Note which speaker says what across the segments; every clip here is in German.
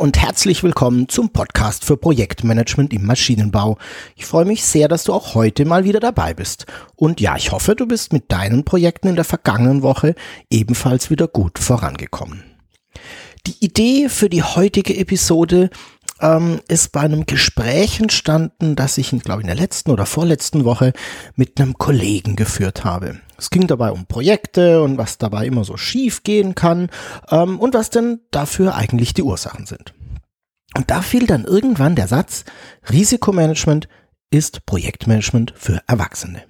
Speaker 1: Und herzlich willkommen zum Podcast für Projektmanagement im Maschinenbau. Ich freue mich sehr, dass du auch heute mal wieder dabei bist. Und ja, ich hoffe, du bist mit deinen Projekten in der vergangenen Woche ebenfalls wieder gut vorangekommen. Die Idee für die heutige Episode ähm, ist bei einem Gespräch entstanden, das ich, glaube ich, in der letzten oder vorletzten Woche mit einem Kollegen geführt habe. Es ging dabei um Projekte und was dabei immer so schief gehen kann ähm, und was denn dafür eigentlich die Ursachen sind. Und da fiel dann irgendwann der Satz, Risikomanagement ist Projektmanagement für Erwachsene.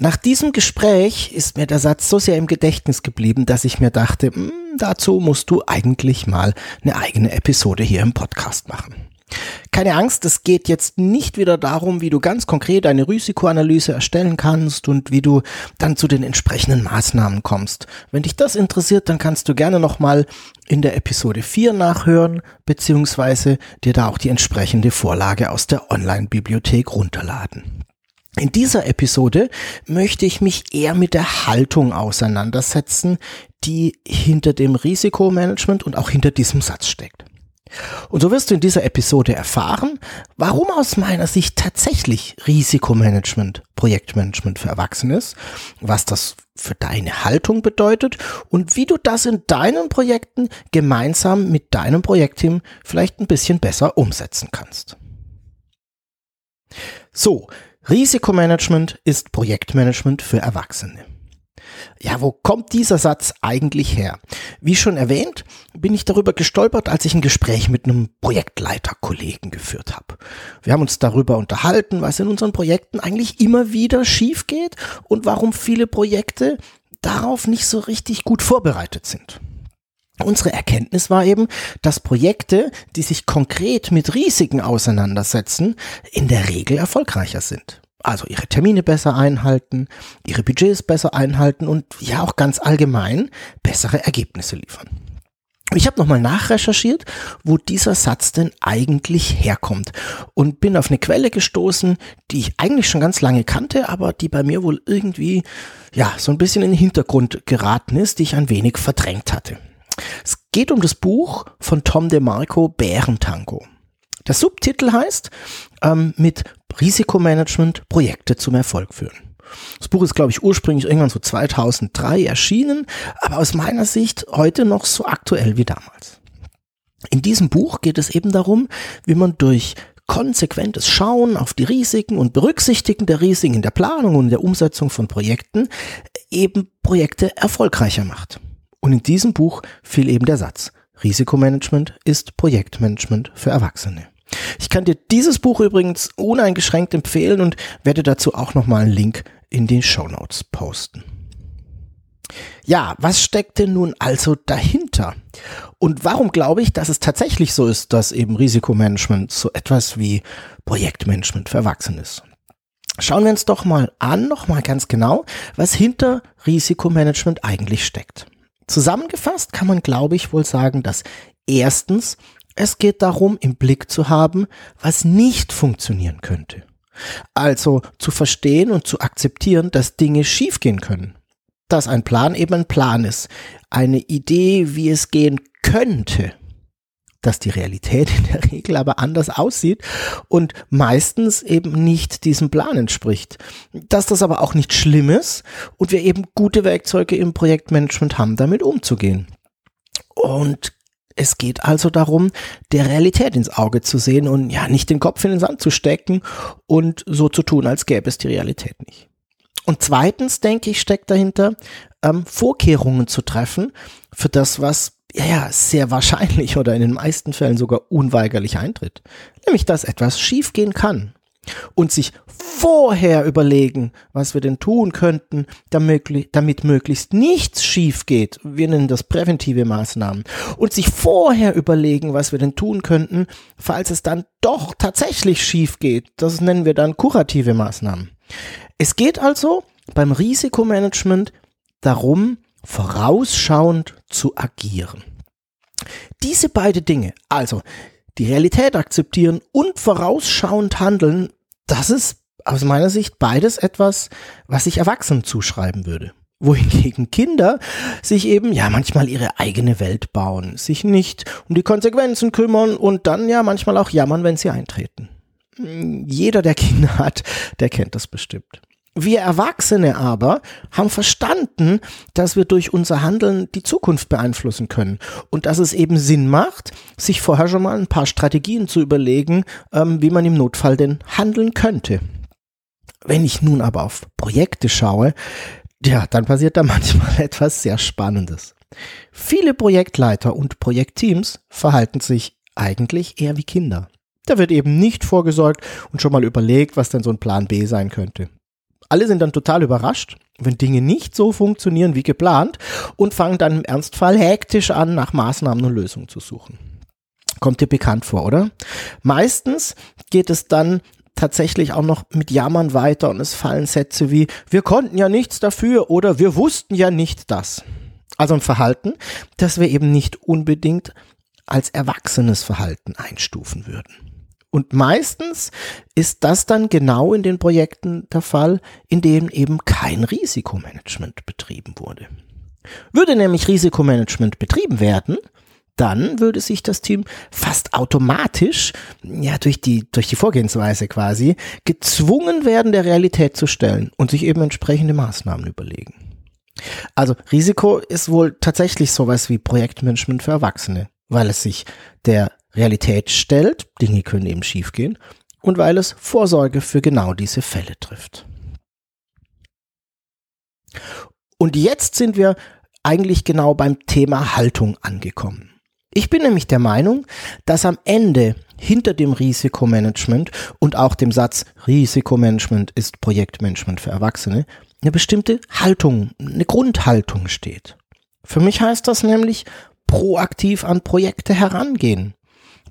Speaker 1: Nach diesem Gespräch ist mir der Satz so sehr im Gedächtnis geblieben, dass ich mir dachte, hm, dazu musst du eigentlich mal eine eigene Episode hier im Podcast machen. Keine Angst, es geht jetzt nicht wieder darum, wie du ganz konkret eine Risikoanalyse erstellen kannst und wie du dann zu den entsprechenden Maßnahmen kommst. Wenn dich das interessiert, dann kannst du gerne nochmal in der Episode 4 nachhören, beziehungsweise dir da auch die entsprechende Vorlage aus der Online-Bibliothek runterladen. In dieser Episode möchte ich mich eher mit der Haltung auseinandersetzen, die hinter dem Risikomanagement und auch hinter diesem Satz steckt. Und so wirst du in dieser Episode erfahren, warum aus meiner Sicht tatsächlich Risikomanagement, Projektmanagement für Erwachsene ist, was das für deine Haltung bedeutet und wie du das in deinen Projekten gemeinsam mit deinem Projektteam vielleicht ein bisschen besser umsetzen kannst. So, Risikomanagement ist Projektmanagement für Erwachsene. Ja, wo kommt dieser Satz eigentlich her? Wie schon erwähnt, bin ich darüber gestolpert, als ich ein Gespräch mit einem Projektleiterkollegen geführt habe. Wir haben uns darüber unterhalten, was in unseren Projekten eigentlich immer wieder schief geht und warum viele Projekte darauf nicht so richtig gut vorbereitet sind. Unsere Erkenntnis war eben, dass Projekte, die sich konkret mit Risiken auseinandersetzen, in der Regel erfolgreicher sind. Also ihre Termine besser einhalten, ihre Budgets besser einhalten und ja auch ganz allgemein bessere Ergebnisse liefern. Ich habe nochmal nachrecherchiert, wo dieser Satz denn eigentlich herkommt und bin auf eine Quelle gestoßen, die ich eigentlich schon ganz lange kannte, aber die bei mir wohl irgendwie ja so ein bisschen in den Hintergrund geraten ist, die ich ein wenig verdrängt hatte. Es geht um das Buch von Tom DeMarco Bärentango. Der Subtitel heißt ähm, mit Risikomanagement Projekte zum Erfolg führen. Das Buch ist, glaube ich, ursprünglich irgendwann so 2003 erschienen, aber aus meiner Sicht heute noch so aktuell wie damals. In diesem Buch geht es eben darum, wie man durch konsequentes Schauen auf die Risiken und Berücksichtigen der Risiken in der Planung und der Umsetzung von Projekten eben Projekte erfolgreicher macht. Und in diesem Buch fiel eben der Satz, Risikomanagement ist Projektmanagement für Erwachsene. Ich kann dir dieses Buch übrigens uneingeschränkt empfehlen und werde dazu auch nochmal einen Link in den Show Notes posten. Ja, was steckt denn nun also dahinter? Und warum glaube ich, dass es tatsächlich so ist, dass eben Risikomanagement so etwas wie Projektmanagement für Erwachsene ist? Schauen wir uns doch mal an, nochmal ganz genau, was hinter Risikomanagement eigentlich steckt. Zusammengefasst kann man, glaube ich, wohl sagen, dass erstens es geht darum, im Blick zu haben, was nicht funktionieren könnte. Also zu verstehen und zu akzeptieren, dass Dinge schiefgehen können. Dass ein Plan eben ein Plan ist. Eine Idee, wie es gehen könnte. Dass die Realität in der Regel aber anders aussieht und meistens eben nicht diesem Plan entspricht. Dass das aber auch nicht schlimm ist und wir eben gute Werkzeuge im Projektmanagement haben, damit umzugehen. Und es geht also darum, der Realität ins Auge zu sehen und ja, nicht den Kopf in den Sand zu stecken und so zu tun, als gäbe es die Realität nicht. Und zweitens, denke ich, steckt dahinter, ähm, Vorkehrungen zu treffen für das, was ja, ja, sehr wahrscheinlich oder in den meisten Fällen sogar unweigerlich eintritt. Nämlich, dass etwas schiefgehen kann. und sich vorher überlegen, was wir denn tun könnten, damit, möglichst nichts schief geht. Wir nennen das präventive Maßnahmen. Und sich vorher überlegen, was wir denn tun könnten, falls es dann doch tatsächlich schief geht. Das nennen wir dann kurative Maßnahmen. Es geht also beim Risikomanagement darum, vorausschauend zu agieren. Diese beiden Dinge, also die Realität akzeptieren und vorausschauend handeln, das ist aus meiner Sicht beides etwas, was ich Erwachsenen zuschreiben würde. Wohingegen Kinder sich eben ja manchmal ihre eigene Welt bauen, sich nicht um die Konsequenzen kümmern und dann ja manchmal auch jammern, wenn sie eintreten. Jeder, der Kinder hat, der kennt das bestimmt. Wir Erwachsene aber haben verstanden, dass wir durch unser Handeln die Zukunft beeinflussen können und dass es eben Sinn macht, sich vorher schon mal ein paar Strategien zu überlegen, ähm, wie man im Notfall denn handeln könnte. Wenn ich nun aber auf Projekte schaue, ja, dann passiert da manchmal etwas sehr Spannendes. Viele Projektleiter und Projektteams verhalten sich eigentlich eher wie Kinder. Da wird eben nicht vorgesorgt und schon mal überlegt, was denn so ein Plan B sein könnte. Alle sind dann total überrascht, wenn Dinge nicht so funktionieren wie geplant und fangen dann im Ernstfall hektisch an, nach Maßnahmen und Lösungen zu suchen. Kommt dir bekannt vor, oder? Meistens geht es dann tatsächlich auch noch mit Jammern weiter und es fallen Sätze wie wir konnten ja nichts dafür oder wir wussten ja nicht das. Also ein Verhalten, das wir eben nicht unbedingt als erwachsenes Verhalten einstufen würden. Und meistens ist das dann genau in den Projekten der Fall, in denen eben kein Risikomanagement betrieben wurde. Würde nämlich Risikomanagement betrieben werden, dann würde sich das Team fast automatisch, ja, durch die, durch die Vorgehensweise quasi, gezwungen werden, der Realität zu stellen und sich eben entsprechende Maßnahmen überlegen. Also Risiko ist wohl tatsächlich sowas wie Projektmanagement für Erwachsene, weil es sich der Realität stellt, Dinge können eben schiefgehen, und weil es Vorsorge für genau diese Fälle trifft. Und jetzt sind wir eigentlich genau beim Thema Haltung angekommen. Ich bin nämlich der Meinung, dass am Ende hinter dem Risikomanagement und auch dem Satz Risikomanagement ist Projektmanagement für Erwachsene eine bestimmte Haltung, eine Grundhaltung steht. Für mich heißt das nämlich proaktiv an Projekte herangehen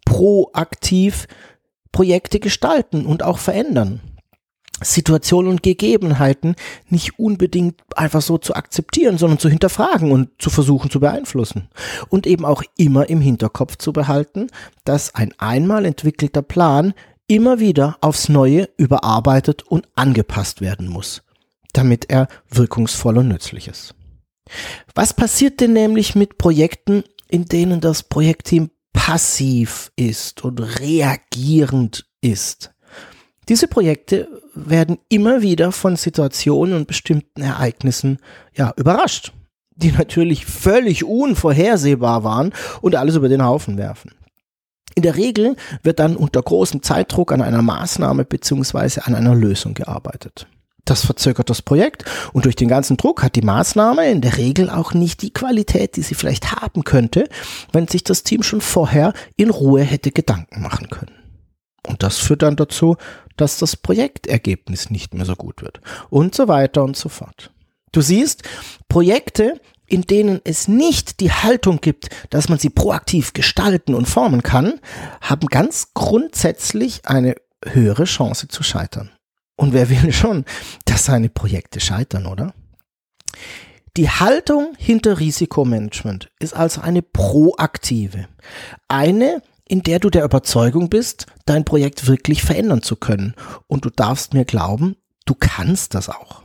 Speaker 1: proaktiv Projekte gestalten und auch verändern. Situationen und Gegebenheiten nicht unbedingt einfach so zu akzeptieren, sondern zu hinterfragen und zu versuchen zu beeinflussen. Und eben auch immer im Hinterkopf zu behalten, dass ein einmal entwickelter Plan immer wieder aufs Neue überarbeitet und angepasst werden muss, damit er wirkungsvoll und nützlich ist. Was passiert denn nämlich mit Projekten, in denen das Projektteam passiv ist und reagierend ist. Diese Projekte werden immer wieder von Situationen und bestimmten Ereignissen ja überrascht, die natürlich völlig unvorhersehbar waren und alles über den Haufen werfen. In der Regel wird dann unter großem Zeitdruck an einer Maßnahme bzw. an einer Lösung gearbeitet. Das verzögert das Projekt und durch den ganzen Druck hat die Maßnahme in der Regel auch nicht die Qualität, die sie vielleicht haben könnte, wenn sich das Team schon vorher in Ruhe hätte Gedanken machen können. Und das führt dann dazu, dass das Projektergebnis nicht mehr so gut wird und so weiter und so fort. Du siehst, Projekte, in denen es nicht die Haltung gibt, dass man sie proaktiv gestalten und formen kann, haben ganz grundsätzlich eine höhere Chance zu scheitern. Und wer will schon, dass seine Projekte scheitern, oder? Die Haltung hinter Risikomanagement ist also eine proaktive. Eine, in der du der Überzeugung bist, dein Projekt wirklich verändern zu können. Und du darfst mir glauben, du kannst das auch.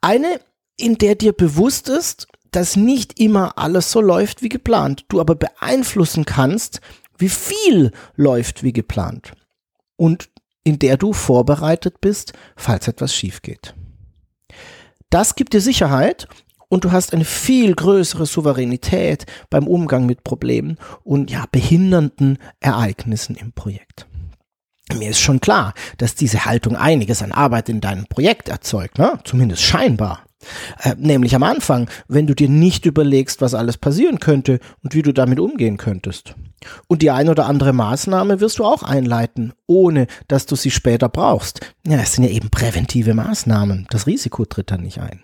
Speaker 1: Eine, in der dir bewusst ist, dass nicht immer alles so läuft wie geplant, du aber beeinflussen kannst, wie viel läuft wie geplant. Und in der du vorbereitet bist, falls etwas schief geht. Das gibt dir Sicherheit und du hast eine viel größere Souveränität beim Umgang mit Problemen und ja, behindernden Ereignissen im Projekt. Mir ist schon klar, dass diese Haltung einiges an Arbeit in deinem Projekt erzeugt, ne? zumindest scheinbar. Äh, nämlich am Anfang, wenn du dir nicht überlegst, was alles passieren könnte und wie du damit umgehen könntest. Und die ein oder andere Maßnahme wirst du auch einleiten, ohne dass du sie später brauchst. Ja, es sind ja eben präventive Maßnahmen. Das Risiko tritt dann nicht ein.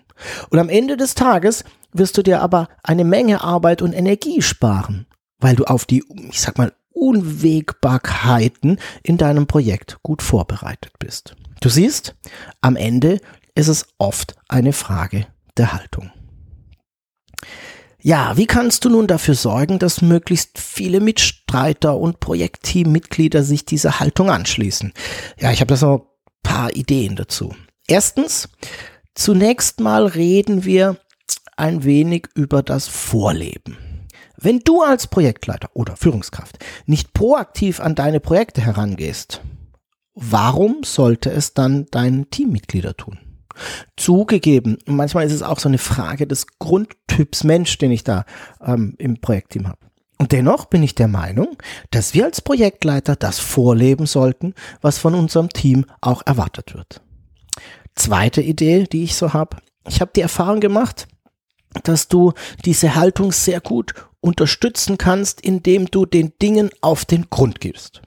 Speaker 1: Und am Ende des Tages wirst du dir aber eine Menge Arbeit und Energie sparen, weil du auf die, ich sag mal, Unwägbarkeiten in deinem Projekt gut vorbereitet bist. Du siehst, am Ende ist es oft eine Frage der Haltung. Ja, wie kannst du nun dafür sorgen, dass möglichst viele Mitstreiter und Projektteammitglieder sich dieser Haltung anschließen? Ja, ich habe da so ein paar Ideen dazu. Erstens, zunächst mal reden wir ein wenig über das Vorleben. Wenn du als Projektleiter oder Führungskraft nicht proaktiv an deine Projekte herangehst, warum sollte es dann dein Teammitglieder tun? Zugegeben, manchmal ist es auch so eine Frage des Grundtyps Mensch, den ich da ähm, im Projektteam habe. Und dennoch bin ich der Meinung, dass wir als Projektleiter das vorleben sollten, was von unserem Team auch erwartet wird. Zweite Idee, die ich so habe. Ich habe die Erfahrung gemacht, dass du diese Haltung sehr gut unterstützen kannst, indem du den Dingen auf den Grund gehst.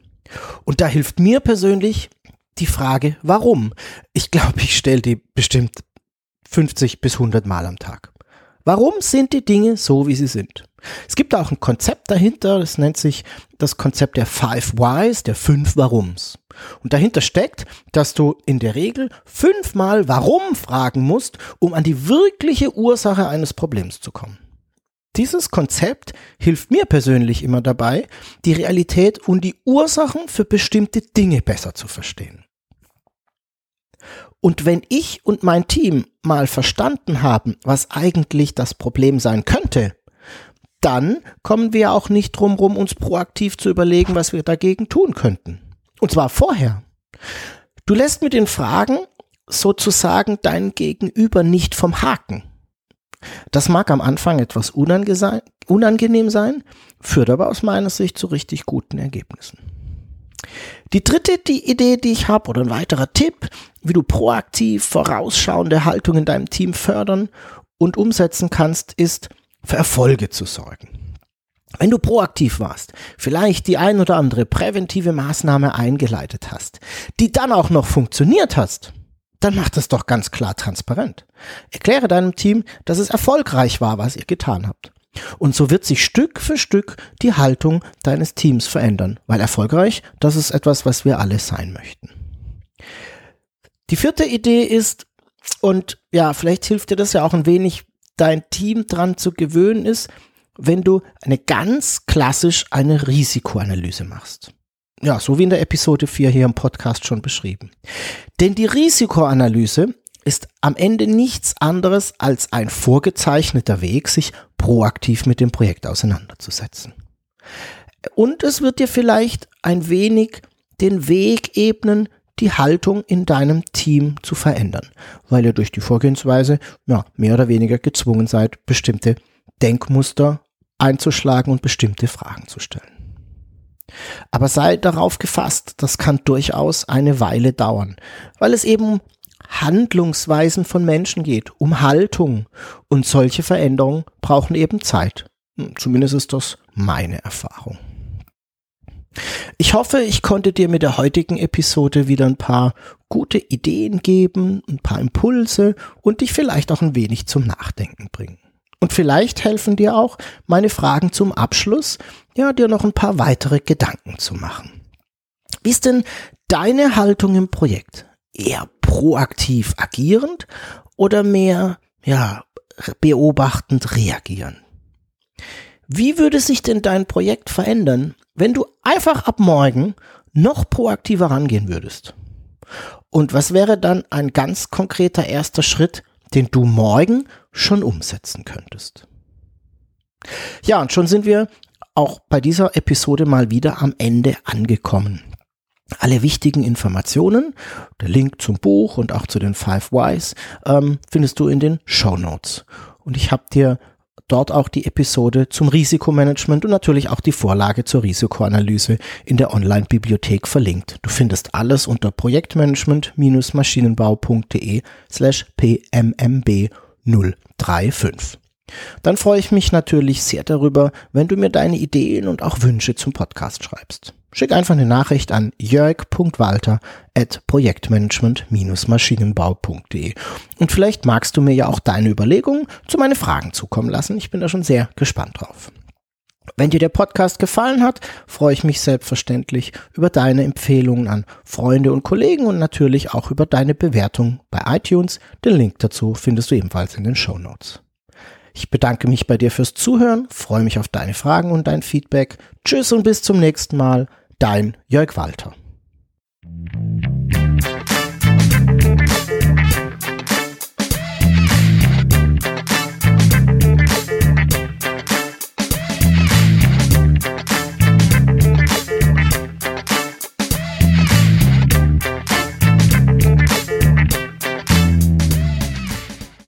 Speaker 1: Und da hilft mir persönlich die Frage, warum? Ich glaube, ich stelle die bestimmt 50 bis 100 Mal am Tag. Warum sind die Dinge so, wie sie sind? Es gibt auch ein Konzept dahinter, das nennt sich das Konzept der Five Whys, der fünf Warums. Und dahinter steckt, dass du in der Regel fünfmal Warum fragen musst, um an die wirkliche Ursache eines Problems zu kommen. Dieses Konzept hilft mir persönlich immer dabei, die Realität und die Ursachen für bestimmte Dinge besser zu verstehen. Und wenn ich und mein Team mal verstanden haben, was eigentlich das Problem sein könnte, dann kommen wir auch nicht drum rum, uns proaktiv zu überlegen, was wir dagegen tun könnten. Und zwar vorher. Du lässt mit den Fragen sozusagen dein Gegenüber nicht vom Haken. Das mag am Anfang etwas unangenehm sein, führt aber aus meiner Sicht zu richtig guten Ergebnissen. Die dritte die Idee, die ich habe, oder ein weiterer Tipp, wie du proaktiv vorausschauende Haltung in deinem Team fördern und umsetzen kannst, ist, für Erfolge zu sorgen. Wenn du proaktiv warst, vielleicht die ein oder andere präventive Maßnahme eingeleitet hast, die dann auch noch funktioniert hast, dann mach das doch ganz klar transparent. Erkläre deinem Team, dass es erfolgreich war, was ihr getan habt. Und so wird sich Stück für Stück die Haltung deines Teams verändern, weil erfolgreich, das ist etwas, was wir alle sein möchten. Die vierte Idee ist, und ja, vielleicht hilft dir das ja auch ein wenig, dein Team dran zu gewöhnen ist, wenn du eine ganz klassisch eine Risikoanalyse machst. Ja, so wie in der Episode 4 hier im Podcast schon beschrieben. Denn die Risikoanalyse ist am Ende nichts anderes als ein vorgezeichneter Weg, sich proaktiv mit dem Projekt auseinanderzusetzen. Und es wird dir vielleicht ein wenig den Weg ebnen, die Haltung in deinem Team zu verändern, weil ihr durch die Vorgehensweise ja, mehr oder weniger gezwungen seid, bestimmte Denkmuster einzuschlagen und bestimmte Fragen zu stellen. Aber sei darauf gefasst, das kann durchaus eine Weile dauern, weil es eben Handlungsweisen von Menschen geht, um Haltung und solche Veränderungen brauchen eben Zeit. Hm, zumindest ist das meine Erfahrung. Ich hoffe, ich konnte dir mit der heutigen Episode wieder ein paar gute Ideen geben, ein paar Impulse und dich vielleicht auch ein wenig zum Nachdenken bringen. Und vielleicht helfen dir auch meine Fragen zum Abschluss, ja, dir noch ein paar weitere Gedanken zu machen. Wie ist denn deine Haltung im Projekt? Eher proaktiv agierend oder mehr, ja, beobachtend reagieren? Wie würde sich denn dein Projekt verändern, wenn du einfach ab morgen noch proaktiver rangehen würdest? Und was wäre dann ein ganz konkreter erster Schritt, den du morgen schon umsetzen könntest. Ja, und schon sind wir auch bei dieser Episode mal wieder am Ende angekommen. Alle wichtigen Informationen, der Link zum Buch und auch zu den Five Whys ähm, findest du in den Show Notes. Und ich habe dir dort auch die Episode zum Risikomanagement und natürlich auch die Vorlage zur Risikoanalyse in der Online-Bibliothek verlinkt. Du findest alles unter projektmanagement-maschinenbau.de slash pmmb 035. Dann freue ich mich natürlich sehr darüber, wenn du mir deine Ideen und auch Wünsche zum Podcast schreibst. Schick einfach eine Nachricht an jörg.walter at projektmanagement-maschinenbau.de und vielleicht magst du mir ja auch deine Überlegungen zu meinen Fragen zukommen lassen. Ich bin da schon sehr gespannt drauf. Wenn dir der Podcast gefallen hat, freue ich mich selbstverständlich über deine Empfehlungen an Freunde und Kollegen und natürlich auch über deine Bewertung bei iTunes. Den Link dazu findest du ebenfalls in den Show Notes. Ich bedanke mich bei dir fürs Zuhören, freue mich auf deine Fragen und dein Feedback. Tschüss und bis zum nächsten Mal. Dein Jörg Walter.